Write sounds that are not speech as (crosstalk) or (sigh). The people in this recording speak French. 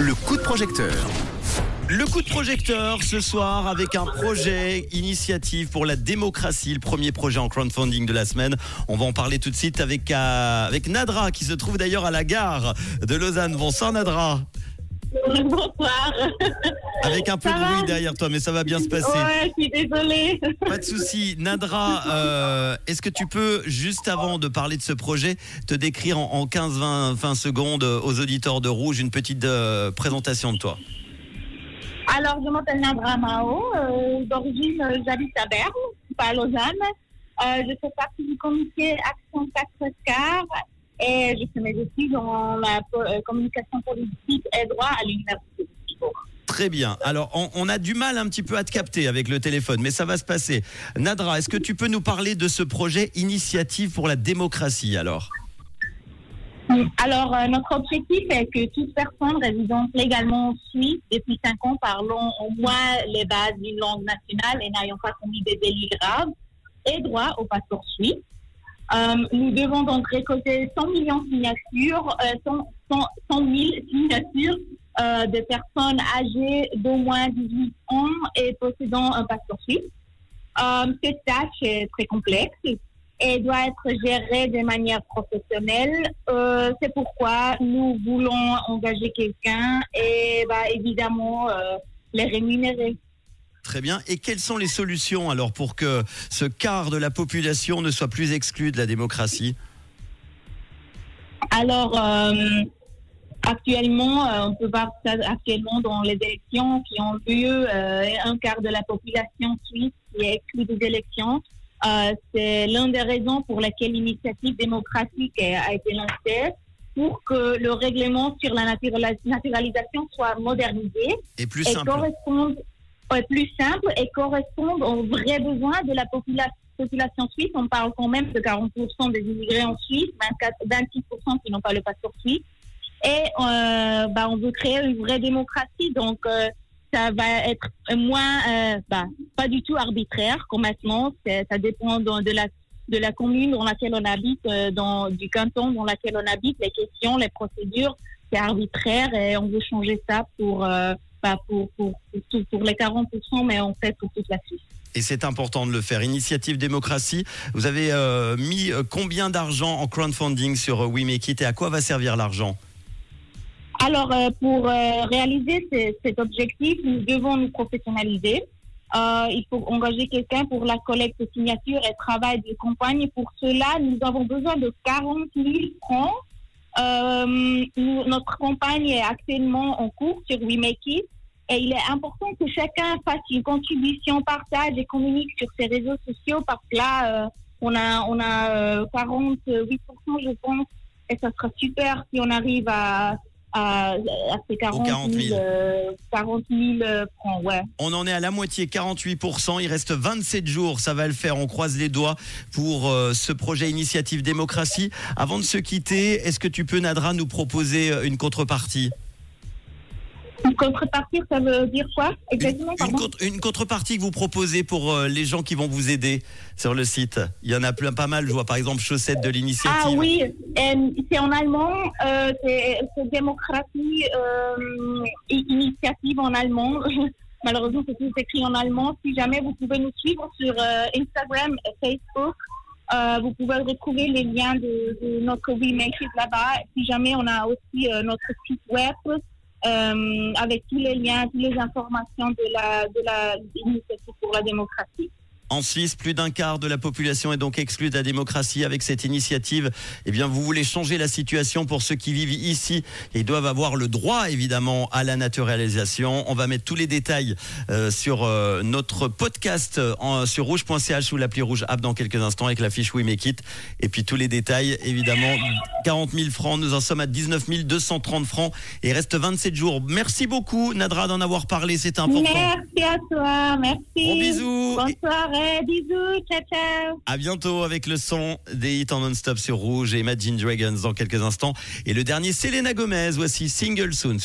Le coup de projecteur. Le coup de projecteur ce soir avec un projet initiative pour la démocratie, le premier projet en crowdfunding de la semaine. On va en parler tout de suite avec, euh, avec Nadra qui se trouve d'ailleurs à la gare de Lausanne. Bonsoir Nadra. Bonsoir. Avec un peu Ça de bruit derrière toi, mais ça va bien se passer. Ouais, je suis désolée. Pas de souci. Nadra, euh, est-ce que tu peux, juste avant de parler de ce projet, te décrire en, en 15-20 20 secondes aux auditeurs de Rouge une petite euh, présentation de toi? Alors, je m'appelle Nadra Mao. Euh, D'origine, j'habite à Berne, pas à Lausanne. Je fais partie du comité Action 4 quarts et je fais mes études dans la euh, communication politique et droit à l'Université de Strasbourg. Très bien. Alors, on, on a du mal un petit peu à te capter avec le téléphone, mais ça va se passer. Nadra, est-ce que tu peux nous parler de ce projet Initiative pour la démocratie alors? Alors, euh, notre objectif est que toute personne résidant légalement en Suisse depuis 5 ans parlant au moins les bases d'une langue nationale et n'ayant pas commis des délits graves ait droit au passeport suisse. Euh, nous devons donc récolter 100 millions de signatures, euh, 100, 100 100 000 signatures euh, de personnes âgées d'au moins 18 ans et possédant un passeport suisse. Euh, cette tâche est très complexe et doit être gérée de manière professionnelle. Euh, c'est pourquoi nous voulons engager quelqu'un et bah, évidemment les rémunérer. Très bien. Et quelles sont les solutions alors pour que ce quart de la population ne soit plus exclu de la démocratie? Alors, euh, actuellement, euh, on peut voir ça actuellement dans les élections qui ont lieu, euh, un quart de la population suisse qui est exclue des élections. Euh, c'est l'une des raisons pour lesquelles l'initiative démocratique a été lancée pour que le règlement sur la naturalisation soit modernisé Et plus et simple. corresponde plus simple et correspondre aux vrais besoins de la popula- population suisse. On parle quand même de 40% des immigrés en Suisse, 24, 26% qui n'ont pas le passeport suisse. Et euh, bah, on veut créer une vraie démocratie, donc euh, ça va être moins, euh, bah, pas du tout arbitraire comme maintenant. Ça dépend de, la de la commune dans laquelle on habite, euh, dans, du canton dans lequel on habite, les questions, les procédures, c'est arbitraire et on veut changer ça pour, bah, pour, pour, pour, tout- pour les 40%, mais on fait pour toute la Suisse. Et c'est important de le faire. Initiative démocratie. Vous avez euh, mis euh, combien d'argent en crowdfunding sur euh, We Make It et à quoi va servir l'argent? Alors, euh, pour euh, réaliser ce- cet objectif, nous devons nous professionnaliser. Il faut engager quelqu'un pour la collecte de signatures et travail de campagne. Pour cela, nous avons besoin de 40 000 francs. Euh, notre campagne est actuellement en cours sur We Make It. Et il est important que chacun fasse une contribution, partage et communique sur ses réseaux sociaux parce que là, euh, on a, on a euh, 48%, je pense. Et ça sera super si on arrive à, à, à ces 40 40 000, 000. euh, 40 000 euh, francs. Ouais. On en est à la moitié, 48%. Il reste 27 jours, ça va le faire. On croise les doigts pour euh, ce projet Initiative Démocratie. Avant de se quitter, est-ce que tu peux, Nadra, nous proposer une contrepartie? Une contrepartie, ça veut dire quoi exactement une contre- une contrepartie que vous proposez pour euh, les gens qui vont vous aider sur le site. Il y en a plein, pas mal. Je vois par exemple Chaussettes de l'initiative. Ah oui, euh, c'est en allemand, euh, c'est démocratie, euh, initiative en allemand. (laughs) Malheureusement, c'est tout écrit en allemand. Si jamais vous pouvez nous suivre sur Instagram et Facebook, euh, vous pouvez retrouver les liens de, de notre We Make It là-bas. Si jamais on a aussi euh, notre site web avec tous les liens, toutes les informations de la de la initiative pour la démocratie. En Suisse, plus d'un quart de la population est donc exclue de la démocratie. Avec cette initiative, eh bien, vous voulez changer la situation pour ceux qui vivent ici et doivent avoir le droit, évidemment, à la naturalisation. On va mettre tous les détails euh, sur euh, notre podcast euh, en- sur rouge.ch ou l'appli rouge app dans quelques instants avec la fiche We Make It. Et puis tous les détails, évidemment, 40 000 francs. Nous en sommes à 19 230 francs et il reste 27 jours. Merci beaucoup, Nadra, d'en avoir parlé. C'est important. Merci à toi, merci. Gros bisous. Bonne soirée, bisous, ciao ciao. À bientôt avec le son des hits en non-stop sur Rouge et Imagine Dragons dans quelques instants. Et le dernier, Selena Gomez. Voici Single Soon sur